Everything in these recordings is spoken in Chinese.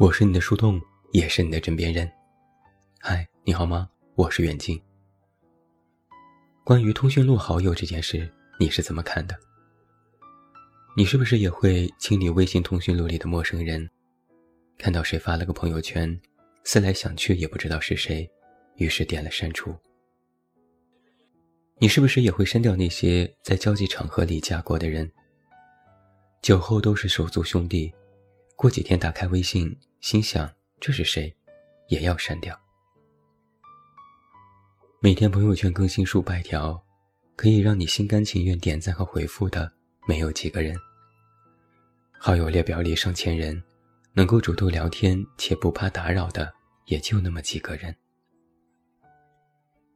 我是你的树洞，也是你的枕边人。嗨，你好吗？我是远近。关于通讯录好友这件事，你是怎么看的？你是不是也会清理微信通讯录里的陌生人？看到谁发了个朋友圈，思来想去也不知道是谁，于是点了删除。你是不是也会删掉那些在交际场合里加过的人？酒后都是手足兄弟，过几天打开微信。心想这是谁，也要删掉。每天朋友圈更新数百条，可以让你心甘情愿点赞和回复的没有几个人。好友列表里上千人，能够主动聊天且不怕打扰的也就那么几个人。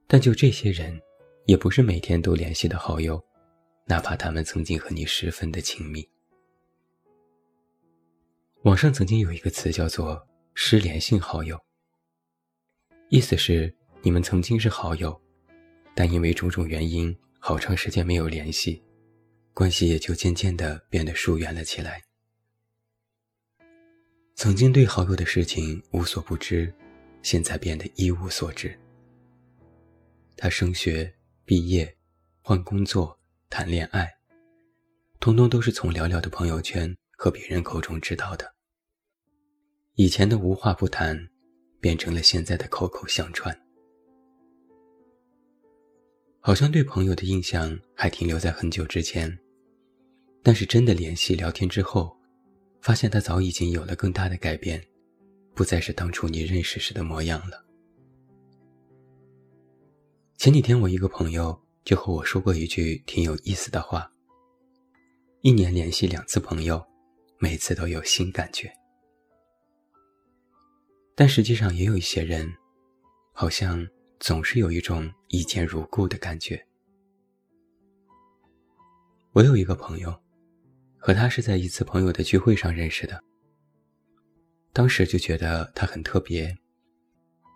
但就这些人，也不是每天都联系的好友，哪怕他们曾经和你十分的亲密。网上曾经有一个词叫做“失联性好友”，意思是你们曾经是好友，但因为种种原因，好长时间没有联系，关系也就渐渐的变得疏远了起来。曾经对好友的事情无所不知，现在变得一无所知。他升学、毕业、换工作、谈恋爱，通通都是从寥寥的朋友圈和别人口中知道的。以前的无话不谈，变成了现在的口口相传。好像对朋友的印象还停留在很久之前，但是真的联系聊天之后，发现他早已经有了更大的改变，不再是当初你认识时的模样了。前几天我一个朋友就和我说过一句挺有意思的话：一年联系两次朋友，每次都有新感觉。但实际上也有一些人，好像总是有一种一见如故的感觉。我有一个朋友，和他是在一次朋友的聚会上认识的。当时就觉得他很特别，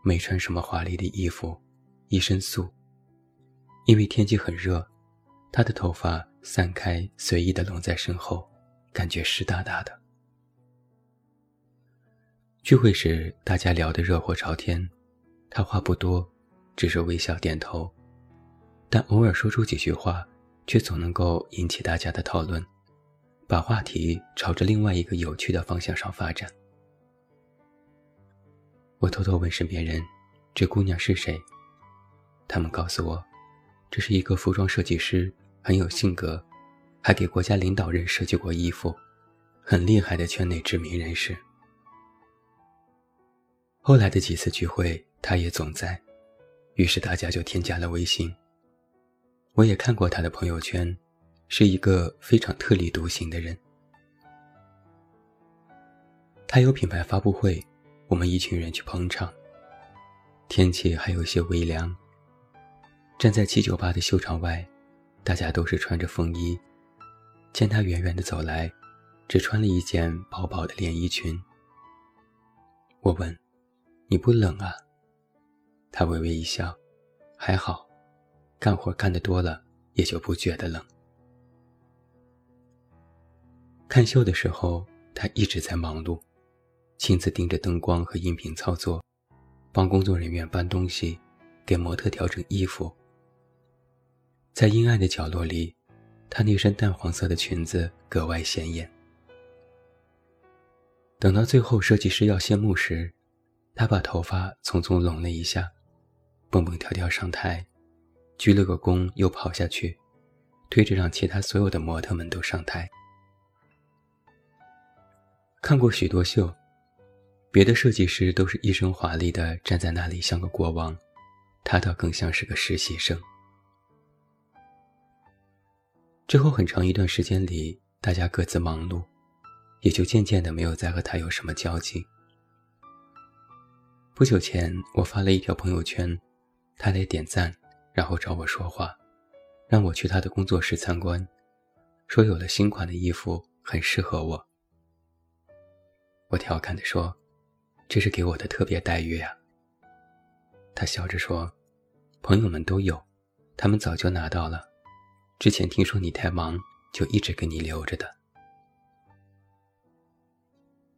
没穿什么华丽的衣服，一身素。因为天气很热，他的头发散开，随意的拢在身后，感觉湿哒哒的。聚会时，大家聊得热火朝天，他话不多，只是微笑点头，但偶尔说出几句话，却总能够引起大家的讨论，把话题朝着另外一个有趣的方向上发展。我偷偷问身边人：“这姑娘是谁？”他们告诉我，这是一个服装设计师，很有性格，还给国家领导人设计过衣服，很厉害的圈内知名人士。后来的几次聚会，他也总在，于是大家就添加了微信。我也看过他的朋友圈，是一个非常特立独行的人。他有品牌发布会，我们一群人去捧场。天气还有些微凉，站在七九八的秀场外，大家都是穿着风衣。见他远远的走来，只穿了一件薄薄的连衣裙。我问。你不冷啊？他微微一笑，还好，干活干得多了，也就不觉得冷。看秀的时候，他一直在忙碌，亲自盯着灯光和音频操作，帮工作人员搬东西，给模特调整衣服。在阴暗的角落里，她那身淡黄色的裙子格外显眼。等到最后，设计师要谢幕时。他把头发匆匆拢了一下，蹦蹦跳跳上台，鞠了个躬，又跑下去，推着让其他所有的模特们都上台。看过许多秀，别的设计师都是一身华丽的站在那里像个国王，他倒更像是个实习生。之后很长一段时间里，大家各自忙碌，也就渐渐的没有再和他有什么交集。不久前，我发了一条朋友圈，他来点赞，然后找我说话，让我去他的工作室参观，说有了新款的衣服很适合我。我调侃地说：“这是给我的特别待遇呀。”他笑着说：“朋友们都有，他们早就拿到了，之前听说你太忙，就一直给你留着的。”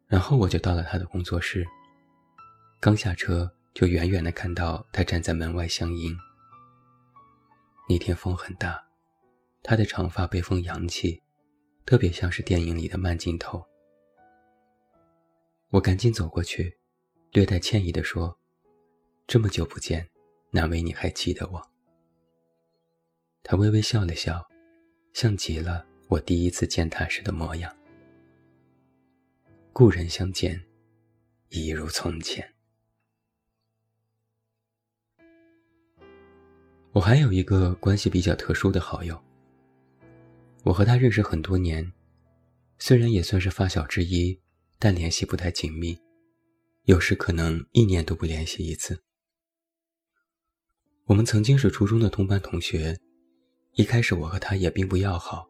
然后我就到了他的工作室。刚下车，就远远的看到他站在门外相迎。那天风很大，他的长发被风扬起，特别像是电影里的慢镜头。我赶紧走过去，略带歉意地说：“这么久不见，难为你还记得我。”他微微笑了笑，像极了我第一次见他时的模样。故人相见，一如从前。我还有一个关系比较特殊的好友，我和他认识很多年，虽然也算是发小之一。但联系不太紧密，有时可能一年都不联系一次。我们曾经是初中的同班同学，一开始我和他也并不要好，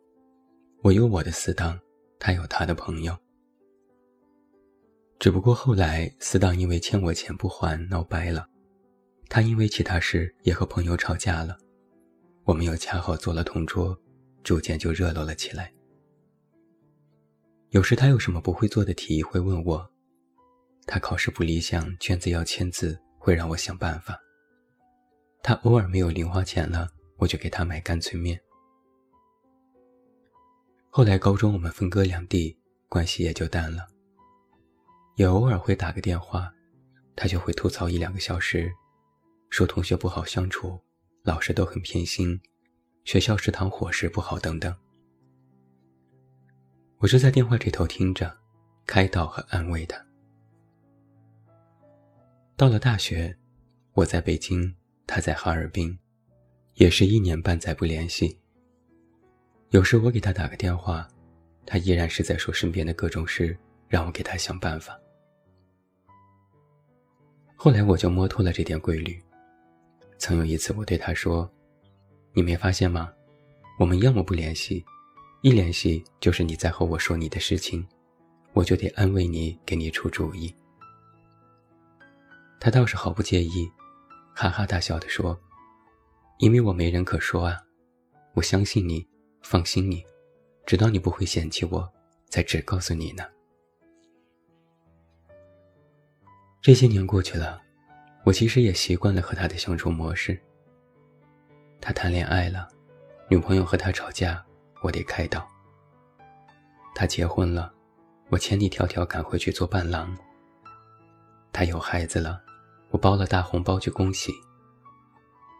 我有我的死党，他有他的朋友。只不过后来死党因为欠我钱不还闹掰了，他因为其他事也和朋友吵架了，我们又恰好做了同桌，逐渐就热络了起来。有时他有什么不会做的题会问我，他考试不理想，卷子要签字，会让我想办法。他偶尔没有零花钱了，我就给他买干脆面。后来高中我们分隔两地，关系也就淡了。也偶尔会打个电话，他就会吐槽一两个小时，说同学不好相处，老师都很偏心，学校食堂伙食不好等等。我就在电话这头听着，开导和安慰他。到了大学，我在北京，他在哈尔滨，也是一年半载不联系。有时我给他打个电话，他依然是在说身边的各种事，让我给他想办法。后来我就摸透了这点规律。曾有一次，我对他说：“你没发现吗？我们要么不联系。”一联系就是你在和我说你的事情，我就得安慰你，给你出主意。他倒是毫不介意，哈哈大笑地说：“因为我没人可说啊，我相信你，放心你，知道你不会嫌弃我，才只告诉你呢。”这些年过去了，我其实也习惯了和他的相处模式。他谈恋爱了，女朋友和他吵架。我得开导。他结婚了，我千里迢迢赶回去做伴郎。他有孩子了，我包了大红包去恭喜。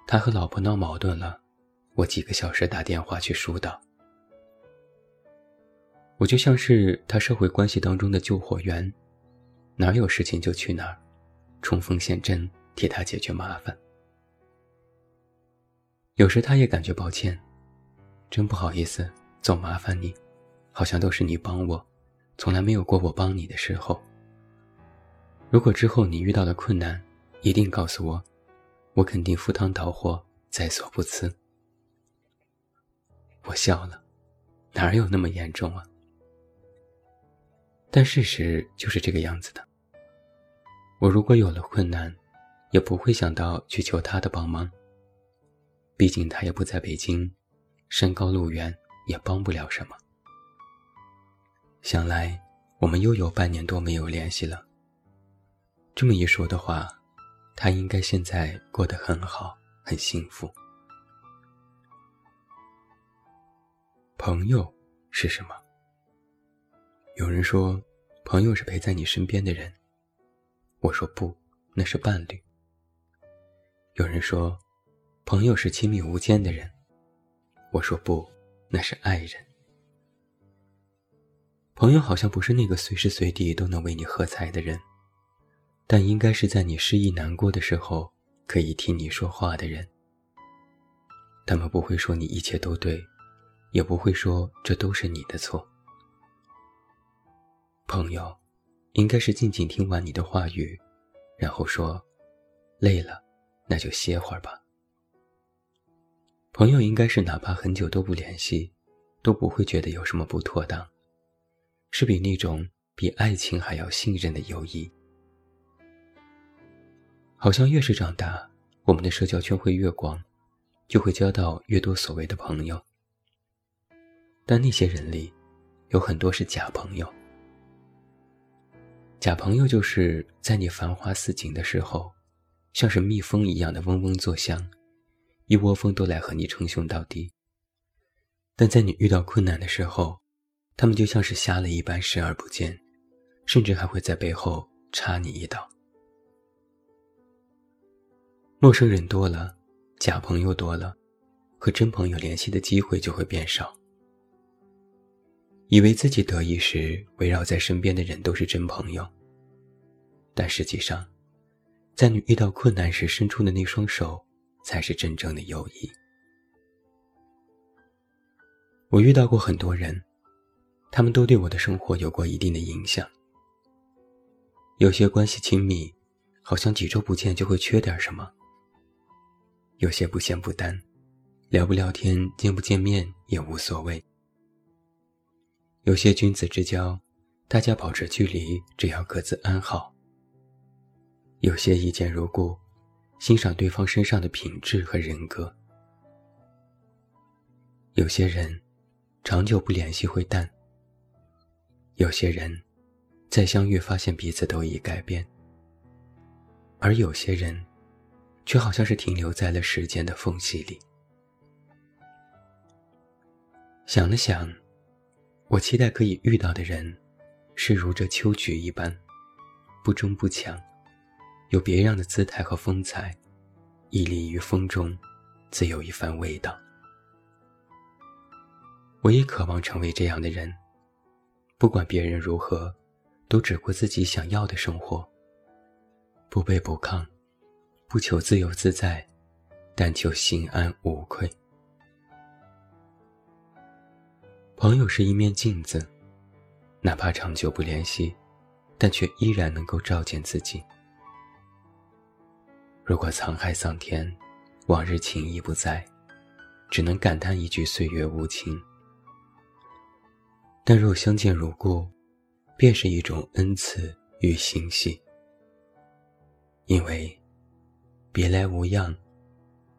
他和老婆闹矛盾了，我几个小时打电话去疏导。我就像是他社会关系当中的救火员，哪有事情就去哪儿，冲锋陷阵，替他解决麻烦。有时他也感觉抱歉。真不好意思，总麻烦你，好像都是你帮我，从来没有过我帮你的时候。如果之后你遇到了困难，一定告诉我，我肯定赴汤蹈火，在所不辞。我笑了，哪有那么严重啊？但事实就是这个样子的。我如果有了困难，也不会想到去求他的帮忙，毕竟他也不在北京。山高路远，也帮不了什么。想来，我们又有半年多没有联系了。这么一说的话，他应该现在过得很好，很幸福。朋友是什么？有人说，朋友是陪在你身边的人。我说不，那是伴侣。有人说，朋友是亲密无间的人。我说不，那是爱人。朋友好像不是那个随时随地都能为你喝彩的人，但应该是在你失意难过的时候可以听你说话的人。他们不会说你一切都对，也不会说这都是你的错。朋友，应该是静静听完你的话语，然后说：“累了，那就歇会儿吧。”朋友应该是哪怕很久都不联系，都不会觉得有什么不妥当，是比那种比爱情还要信任的友谊。好像越是长大，我们的社交圈会越广，就会交到越多所谓的朋友。但那些人里，有很多是假朋友。假朋友就是在你繁花似锦的时候，像是蜜蜂一样的嗡嗡作响，一窝蜂都来和你称兄道弟。但在你遇到困难的时候，他们就像是瞎了一般视而不见，甚至还会在背后插你一刀。陌生人多了，假朋友多了，和真朋友联系的机会就会变少。以为自己得意时，围绕在身边的人都是真朋友。但实际上，在你遇到困难时伸出的那双手，才是真正的友谊。我遇到过很多人，他们都对我的生活有过一定的影响。有些关系亲密，好像几周不见就会缺点什么；有些不咸不淡，聊不聊天、见不见面也无所谓。有些君子之交，大家保持距离，只要各自安好。有些一见如故，欣赏对方身上的品质和人格。有些人，长久不联系会淡。有些人，再相遇发现彼此都已改变。而有些人，却好像是停留在了时间的缝隙里。想了想。我期待可以遇到的人，是如这秋菊一般，不争不抢，有别样的姿态和风采，屹立于风中，自有一番味道。我也渴望成为这样的人，不管别人如何，都只过自己想要的生活，不卑不亢，不求自由自在，但求心安无愧。朋友是一面镜子，哪怕长久不联系，但却依然能够照见自己。如果沧海桑田，往日情谊不在，只能感叹一句岁月无情。但若相见如故，便是一种恩赐与欣喜。因为别来无恙，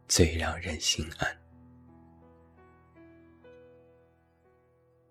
最让人心安。